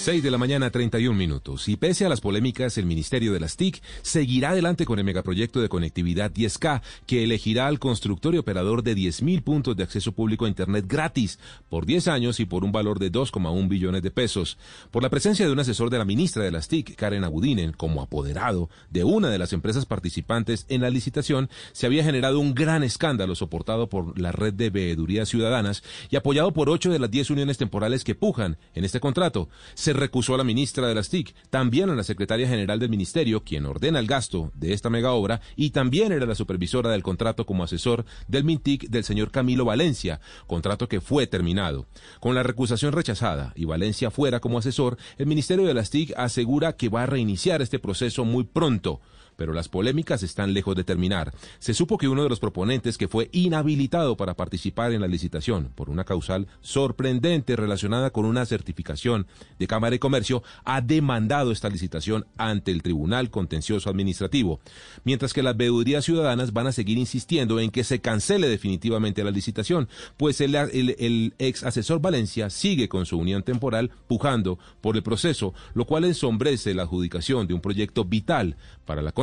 6 de la mañana, 31 minutos. Y pese a las polémicas, el Ministerio de las TIC seguirá adelante con el megaproyecto de conectividad 10K, que elegirá al constructor y operador de 10.000 puntos de acceso público a Internet gratis por 10 años y por un valor de 2,1 billones de pesos. Por la presencia de un asesor de la ministra de las TIC, Karen Abudinen, como apoderado de una de las empresas participantes en la licitación, se había generado un gran escándalo soportado por la red de veedurías ciudadanas y apoyado por 8 de las 10 uniones temporales que pujan en este contrato. Se recusó a la ministra de las TIC, también a la secretaria general del ministerio, quien ordena el gasto de esta mega obra, y también era la supervisora del contrato como asesor del MINTIC del señor Camilo Valencia, contrato que fue terminado. Con la recusación rechazada y Valencia fuera como asesor, el Ministerio de las TIC asegura que va a reiniciar este proceso muy pronto pero las polémicas están lejos de terminar. Se supo que uno de los proponentes que fue inhabilitado para participar en la licitación por una causal sorprendente relacionada con una certificación de Cámara de Comercio ha demandado esta licitación ante el Tribunal Contencioso Administrativo, mientras que las veedurías ciudadanas van a seguir insistiendo en que se cancele definitivamente la licitación, pues el, el, ex asesor Valencia sigue con su unión temporal pujando por el proceso, lo cual ensombrece la adjudicación de un proyecto vital para la